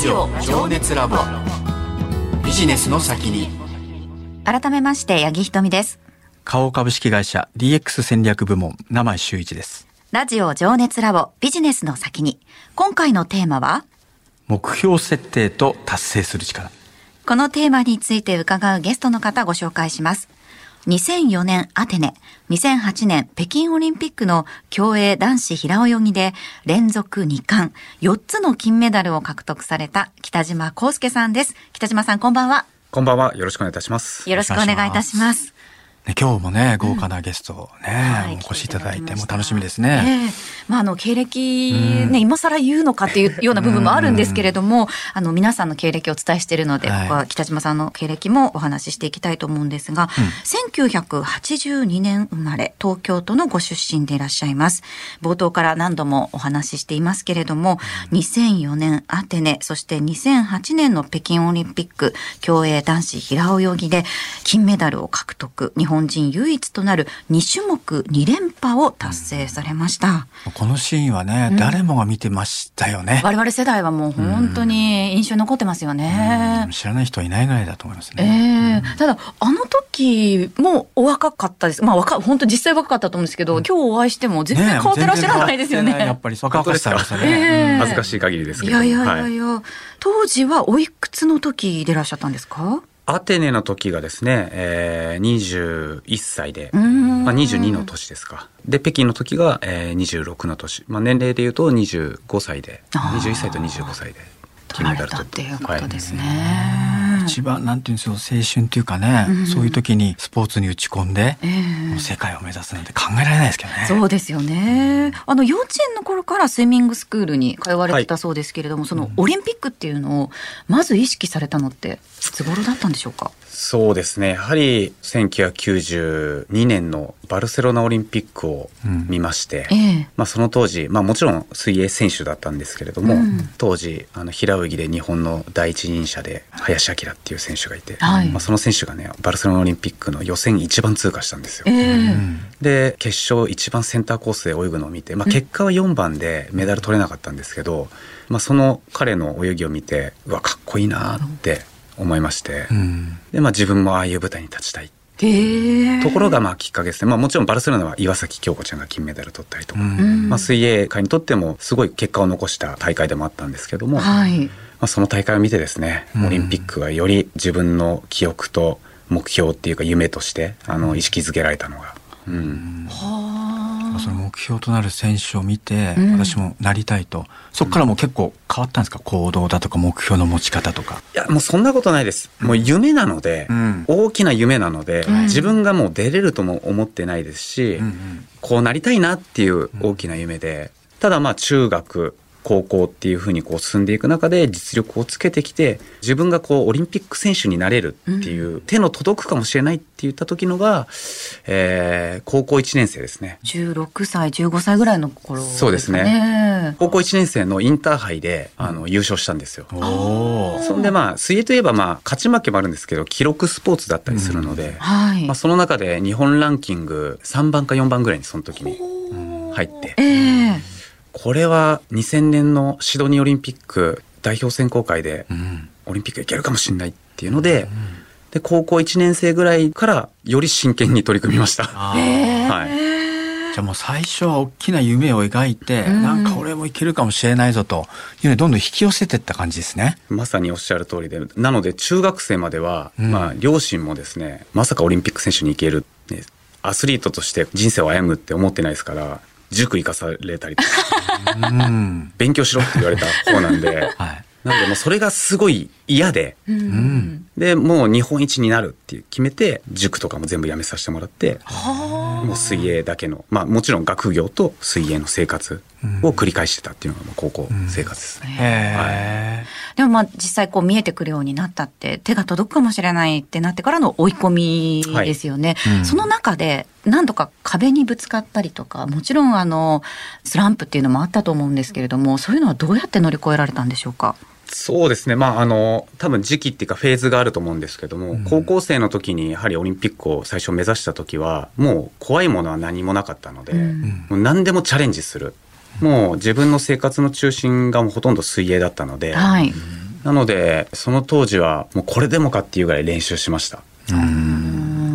ジオ情熱ラボ。ビジネスの先に。改めまして八木ひとみです。花王株式会社 DX 戦略部門名前周一です。ラジオ情熱ラボビジネスの先に。今回のテーマは？目標設定と達成する力。このテーマについて伺うゲストの方ご紹介します2004年アテネ、2008年北京オリンピックの競泳男子平泳ぎで連続2冠、4つの金メダルを獲得された北島康介さんです。北島さんこんばんは。こんばんは。よろしくお願いいたします。よろしくお願いいたします。ね、今日もね、豪華なゲストをね、はい、お越しいただいて、も楽しみですね。えー、まあ、あの、経歴、ね、今更言うのかっていうような部分もあるんですけれども、あの、皆さんの経歴をお伝えしているので、ここは北島さんの経歴もお話ししていきたいと思うんですが、うん、1982年生まれ、東京都のご出身でいらっしゃいます。冒頭から何度もお話ししていますけれども、2004年アテネ、そして2008年の北京オリンピック、競泳男子平泳ぎで金メダルを獲得、日本人唯一となる2種目2連覇を達成されました。このシーンはね、うん、誰もが見てましたよね。我々世代はもう本当に印象に残ってますよね。知らない人はいないぐらいだと思いますね。えー、ただ、あの時もお若かったです。まあ、若、本当実際若かったと思うんですけど、うん、今日お会いしても全然変わってらっしゃらないですよね。ねやっぱり若かったですね、えー。恥ずかしい限りですけど。いやいやいやいや、はい、当時はおいくつの時でいらっしゃったんですか？アテネの時がですね、えー、21歳で、まあ、22の年ですか。で、北京の時が、えー、26の年。まあ、年齢でいうと25歳で、21歳と25歳で。金メダル取っていうことですね。はい、一番なんていうんですよ青春っていうかね、うん、そういう時にスポーツに打ち込んで、えー、世界を目指すなんて考えられないですけどね。そうですよね。あの幼稚園の頃からスイミングスクールに通われてたそうですけれども、はい、そのオリンピックっていうのをまず意識されたのっていつ頃だったんでしょうか？そうですね。やはり1992年のバルセロナオリンピックを見まして、うんえまあその当時、まあもちろん水泳選手だったんですけれども、うん、当時あの平泳ぎで日本の第一人者で林明っていう選手がいて、はい、まあその選手がねバルセロナオリンピックの予選一番通過したんですよ。えで決勝一番センターコースで泳ぐのを見て、まあ結果は4番でメダル取れなかったんですけど、まあその彼の泳ぎを見て、うわかっこいいなって。思いまして、うん、で、まあ、自分もああいう舞台に立ちたい。ところがまあきっかけですね、まあ、もちろんバルセロナは岩崎恭子ちゃんが金メダル取ったりとか、うん、まあ、水泳界にとってもすごい結果を残した大会でもあったんですけども、はい、まあ、その大会を見てですねオリンピックがより自分の記憶と目標っていうか夢としてあの意識づけられたのが。うん、はあその目標となる選手を見て、私もなりたいと、そこからもう結構変わったんですか？行動だとか目標の持ち方とか。いや、もうそんなことないです。もう夢なので、うん、大きな夢なので、うん、自分がもう出れるとも思ってないですし、うんうん、こうなりたいなっていう大きな夢で、ただまあ中学、高校っていうふうにこう進んでいく中で実力をつけてきて自分がこうオリンピック選手になれるっていう、うん、手の届くかもしれないって言った時のが、えー、高校1年生ですね。16歳15歳ぐらいの頃、ね、そうですね。高校1年生のインターハイであの優勝したんですよ、そんでまあ水泳といえばまあ勝ち負けもあるんですけど記録スポーツだったりするので、うんはい、まあ、その中で日本ランキング3番か4番ぐらいにその時に入って。えーこれは2000年のシドニーオリンピック代表選考会でオリンピックいけるかもしれないっていうので、で高校1年生ぐらいからより真剣に取り組みました。はい、じゃあもう最初は大きな夢を描いて、うん、なんか俺もいけるかもしれないぞというのどんどん引き寄せていった感じですね。まさにおっしゃる通りで、なので中学生までは、うん、まあ両親もですね、まさかオリンピック選手に行ける、ね、アスリートとして人生を歩むって思ってないですから、塾行かされたりとか、勉強しろって言われた方なんで、はい、なんでもうそれがすごい嫌で、うん、でもう日本一になるって決めて塾とかも全部やめさせてもらって、もう水泳だけのまあもちろん学業と水泳の生活を繰り返してたっていうのが高校生活ですね。はい、でもまあ実際こう見えてくるようになったって手が届くかもしれないってなってからの追い込みですよね。はい。うん、その中で何度か壁にぶつかったりとかもちろんあのスランプっていうのもあったと思うんですけれどもそういうのはどうやって乗り越えられたんでしょうか？そうですね。まあ、あの、多分時期っていうかフェーズがあると思うんですけども、うん、高校生の時にやはりオリンピックを最初目指した時は、もう怖いものは何もなかったので、うん、もう何でもチャレンジする。もう自分の生活の中心がもうほとんど水泳だったので、はい、なのでその当時はもうこれでもかっていうぐらい練習しました。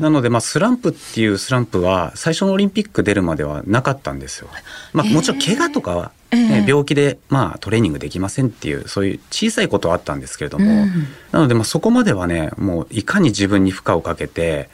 なので、まあ、スランプっていうスランプは最初のオリンピック出るまではなかったんですよ。まあ、もちろん怪我とかは、ね、病気で、まあ、トレーニングできませんっていうそういう小さいことはあったんですけれども、うん、なので、まあ、そこまではねもういかに自分に負荷をかけて、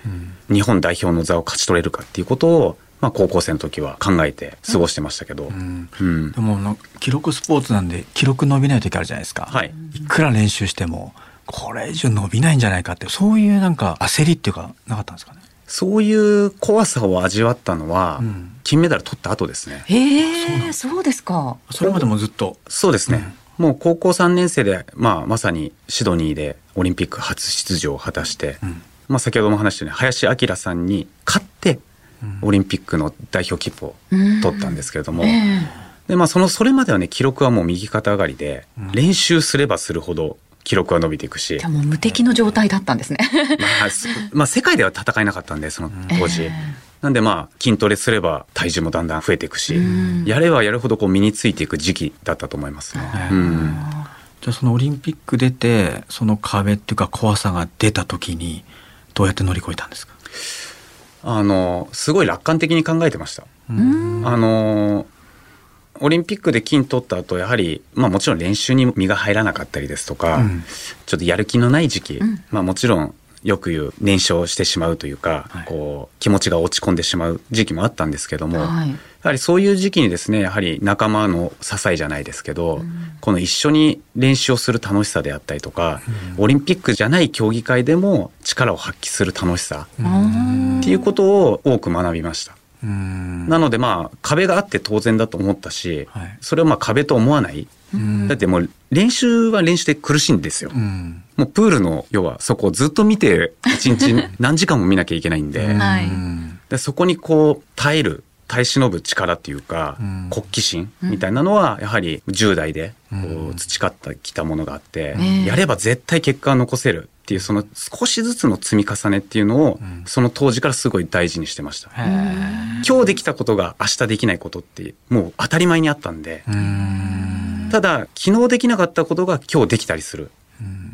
日本代表の座を勝ち取れるかっていうことをまあ、高校生の時は考えて過ごしてましたけど、うん。うん、でも記録スポーツなんで記録伸びない時あるじゃないですか、はい、いくら練習してもこれ以上伸びないんじゃないかってそういうなんか焦りっていうかなかったんですかね？そういう怖さを味わったのは、うん、金メダル取った後ですね。へえ、そうですか。それまでもずっと？そうですね。うん、もう高校3年生で、まあ、まさにシドニーでオリンピック初出場を果たして、うん、まあ、先ほども話したように林明さんに勝ってオリンピックの代表切符を取ったんですけれども、でまあ、そのそれまではね記録はもう右肩上がりで、練習すればするほど記録は伸びていくし。もう無敵の状態だったんですね。まあ、まあ世界では戦えなかったんでその当時、えー、なんでまあ筋トレすれば体重もだんだん増えていくし、やればやるほどこう身についていく時期だったと思いますね、うん、じゃあそのオリンピック出てその壁っていうか怖さが出た時にどうやって乗り越えたんですか？あのすごい楽観的に考えてました。あのオリンピックで金取った後やはり、まあ、もちろん練習に身が入らなかったりですとか、うん、ちょっとやる気のない時期、うん、まあ、もちろんよく言う燃焼してしまうというか、はい、こう気持ちが落ち込んでしまう時期もあったんですけども、はい、やはりそういう時期にですねやはり仲間の支えじゃないですけど、うん、この一緒に練習をする楽しさであったりとか、うん、オリンピックじゃない競技会でも力を発揮する楽しさっていうことを多く学びました。なのでまあ壁があって当然だと思ったし、はい、それをまあ壁と思わない。だってもう練習は練習で苦しいんですよ。もうプールの要はそこをずっと見て一日 何時間も見なきゃいけないんで、でそこにこう耐える耐え忍ぶ力っていうか、うん、国旗心みたいなのはやはり10代でこう培ってきたものがあって、うん、やれば絶対結果は残せるっていうその少しずつの積み重ねっていうのを、その当時からすごい大事にしてました。今日できたことが明日できないことってもう当たり前にあったんで、ただ昨日できなかったことが今日できたりする。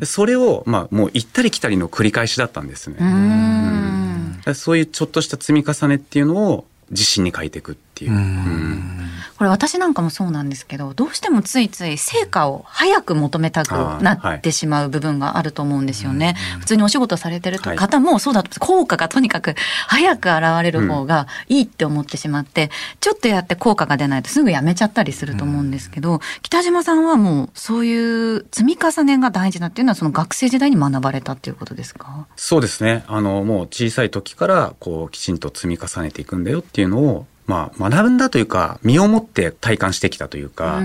それを、まあ、もう行ったり来たりの繰り返しだったんですね。うん。そういうちょっとした積み重ねっていうのを自信に変えていくっていう。うんこれ私なんかもそうなんですけどどうしてもついつい成果を早く求めたくなってしまう部分があると思うんですよね。はい、普通にお仕事されてる方もそうだと効果がとにかく早く現れる方がいいって思ってしまって、うん、ちょっとやって効果が出ないとすぐやめちゃったりすると思うんですけど、うん、北島さんはもうそういう積み重ねが大事だっていうのはその学生時代に学ばれたっていうことですか？そうですね。あのもう小さい時からこうきちんと積み重ねていくんだよっていうのをまあ、学んだというか、身をもって体感してきたというか、う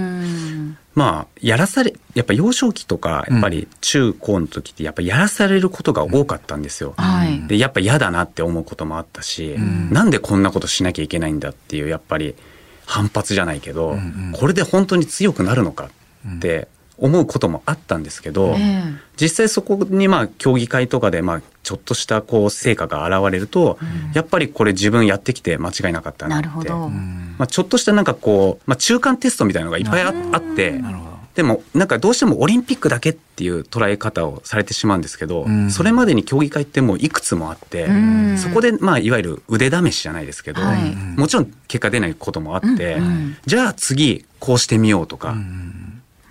まあ、やらされ、やっぱ幼少期とか、やっぱり中高の時って、やっぱやらされることが多かったんですよ。はい、で、やっぱ嫌だなって思うこともあったし、ん。なんでこんなことしなきゃいけないんだっていう、やっぱり反発じゃないけど、うんうん、これで本当に強くなるのかって思うこともあったんですけど、実際そこにまあ競技会とかでまあちょっとしたこう成果が現れると、うん、やっぱりこれ自分やってきて間違いなかったなって。まあ、ちょっとしたなんかこう、まあ、中間テストみたいなのがいっぱいあってでもなんかどうしてもオリンピックだけっていう捉え方をされてしまうんですけど、うん、それまでに競技会ってもういくつもあって、うん、そこでまあいわゆる腕試しじゃないですけど、はい、もちろん結果出ないこともあって、じゃあ次こうしてみようとか。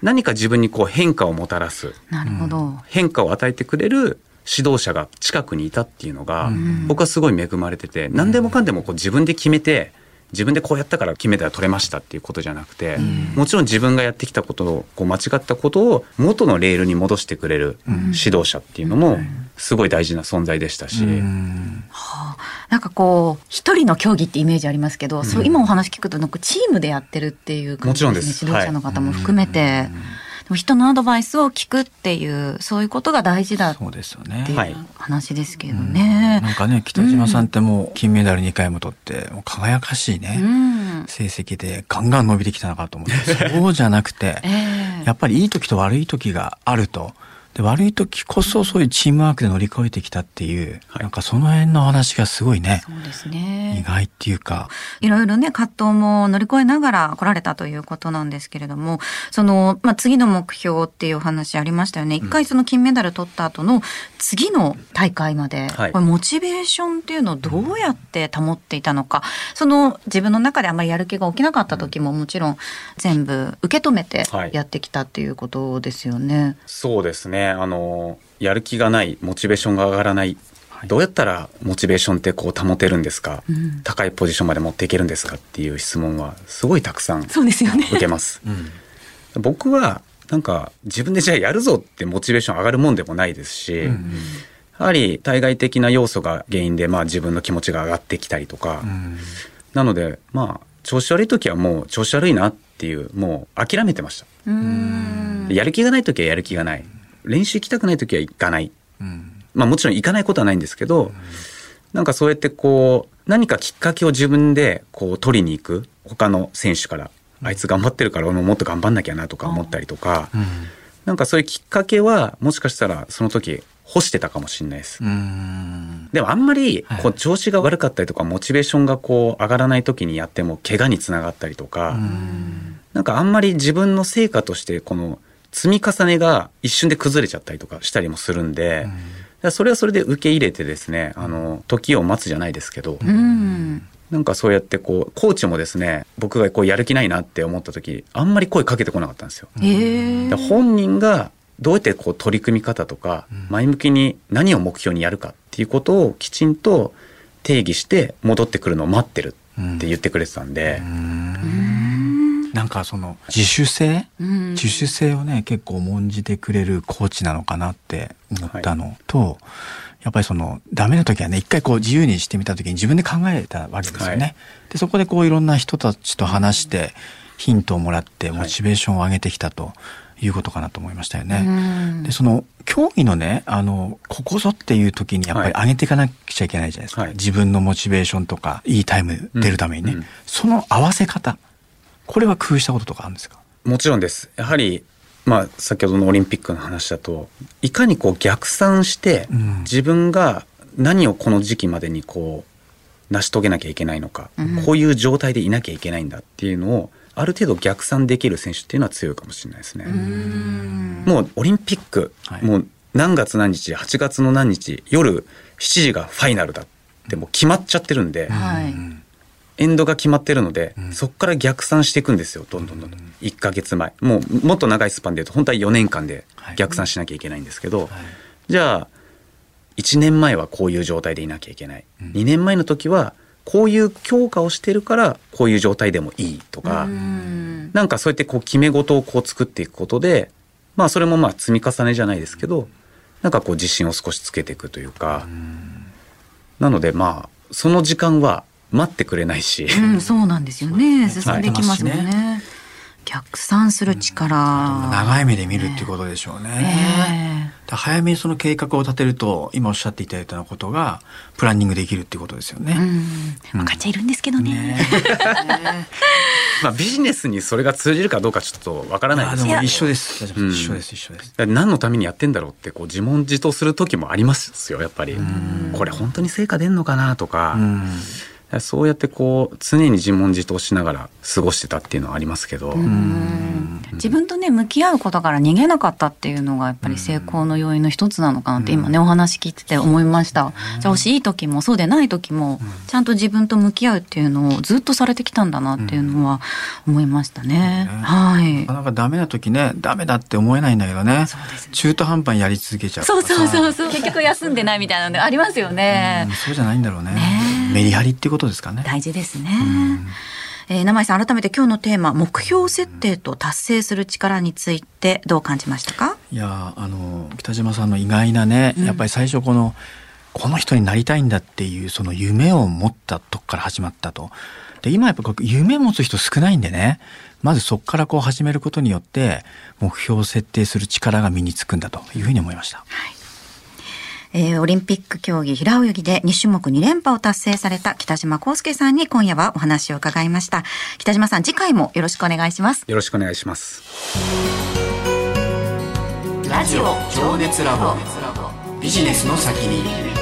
何か自分にこう変化をもたらす。なるほど。変化を与えてくれる指導者が近くにいたっていうのが、僕はすごい恵まれてて、何でもかんでもこう自分で決めて自分でこうやったから決めたら取れましたっていうことじゃなくて、もちろん自分がやってきたことをこう間違ったことを元のレールに戻してくれる指導者っていうのもすごい大事な存在でしたし。はあ、なんかこう一人の競技ってイメージありますけど、うん、そう今お話聞くとなんかチームでやってるっていう感じですね。指導者の方も含めて。人のアドバイスを聞くっていうそういうことが大事だっていう話ですけどね。うん、なんかね北島さんってもう金メダル2回も取ってもう輝かしいね、うん、成績でガンガン伸びてきたのかと思って。そうじゃなくて、えー、やっぱりいい時と悪い時があると。で悪い時こそそういうチームワークで乗り越えてきたっていう、はい、なんかその辺の話がすごいね。そうですね。意外っていうか。いろいろね葛藤も乗り越えながら来られたということなんですけれどもその、まあ、次の目標っていうお話ありましたよね。一回その金メダル取った後の次の大会まで、これモチベーションっていうのをどうやって保っていたのか、その自分の中であまりやる気が起きなかった時ももちろん全部受け止めてやってきたっていうことですよね。はい、そうですねあのやる気がないモチベーションが上がらない。どうやったらモチベーションってこう保てるんですか、うん、高いポジションまで持っていけるんですかっていう質問はすごいたくさん受けます。す ねうん、僕はなんか自分でじゃあやるぞってモチベーション上がるもんでもないですし、うんうん、やはり対外的な要素が原因でまあ自分の気持ちが上がってきたりとか、うん、なのでまあ調子悪い時はもう調子悪いなっていうもう諦めてました。やる気がない時はやる気がない練習行きたくない時は行かない、うん、まあもちろん行かないことはないんですけど、うん、なんかそうやってこう何かきっかけを自分でこう取りに行く。他の選手からあいつ頑張ってるから俺ももっと頑張んなきゃなとか思ったりとか、うん、なんかそういうきっかけはもしかしたらその時干してたかもしれないです。でもあんまりこう調子が悪かったりとかモチベーションがこう上がらない時にやっても怪我につながったりとか、なんかあんまり自分の成果としてこの積み重ねが一瞬で崩れちゃったりとかしたりもするんで、それはそれで受け入れてですねあの時を待つじゃないですけど、なんかそうやってこうコーチもですね僕がこうやる気ないなって思った時あんまり声かけてこなかったんですよ。本人がどうやってこう取り組み方とか前向きに何を目標にやるかっていうことをきちんと定義して戻ってくるのを待ってるって言ってくれてたんで。なんかその自主性、自主性をね結構重んじてくれるコーチなのかなって思ったのと、はいやっぱりそのダメな時はね一回こう自由にしてみた時に自分で考えたわけですよね。はい、でそこでこういろんな人たちと話してヒントをもらってモチベーションを上げてきたということかなと思いましたよね。でその競技のねあのここぞっていう時にやっぱり上げていかなくちゃいけないじゃないですか、はい、自分のモチベーションとかいいタイム出るためにね、うん。うん、その合わせ方これは工夫したこととかあるんですか？もちろんです。やはりまあ、先ほどのオリンピックの話だといかにこう逆算して、自分が何をこの時期までにこう成し遂げなきゃいけないのか、うん、こういう状態でいなきゃいけないんだっていうのをある程度逆算できる選手っていうのは強いかもしれないですね。もうオリンピック、はい、もう何月何日8月の何日夜7時がファイナルだってもう決まっちゃってるんで、はい、エンドが決まってるので、うん、そこから逆算していくんですよ。どんどんどんどん、うん、1か月前。もうもっと長いスパンでいうと本当は4年間で逆算しなきゃいけないんですけど、はい、じゃあ1年前はこういう状態でいなきゃいけない、うん、2年前の時はこういう強化をしてるからこういう状態でもいいとか、ん。なんかそうやってこう決め事をこう作っていくことでまあそれもまあ積み重ねじゃないですけどなんかこう自信を少しつけていくというか。なのでまあその時間は待ってくれないし、うん、そうなんですよね。進んできますもんね。ね逆算する力、うん、長い目で見るってことでしょうね、えー、早めにその計画を立てると今おっしゃっていただいたようなことがプランニングできるっていうことですよね、うん、分かっちゃいるんですけどね。ね。まあビジネスにそれが通じるかどうかちょっとわからないですけど一緒です。一緒です。一緒です。何のためにやってんだろうってこう自問自答する時もありますよやっぱり。これ本当に成果出んのかなとかそうやってこう常に自問自答しながら過ごしてたっていうのはありますけど。自分とね向き合うことから逃げなかったっていうのがやっぱり成功の要因の一つなのかなって今ねお話聞いてて思いました。調子いい時もそうでない時もちゃんと自分と向き合うっていうのをずっとされてきたんだなっていうのは思いましたね、はい。なかなかダメな時ねダメだって思えないんだけどね、ね、中途半端にやり続けちゃうそうそうそうそう。結局休んでないみたいなのありますよね。そうじゃないんだろうねメリハリっていうことですかね。大事ですね、えー、名前さん改めて今日のテーマ目標設定と達成する力についてどう感じましたか？いやあの北島さんの意外なね、やっぱり最初このこの人になりたいんだっていうその夢を持ったとこから始まったと。で今やっぱ夢持つ人少ないんでね。まずそこからこう始めることによって目標を設定する力が身につくんだというふうに思いました。はいえー、オリンピック競技平泳ぎで2種目2連覇を達成された北島康介さんに今夜はお話を伺いました。北島さん次回もよろしくお願いします。よろしくお願いします。ラジオ情熱ラボ。ビジネスの先に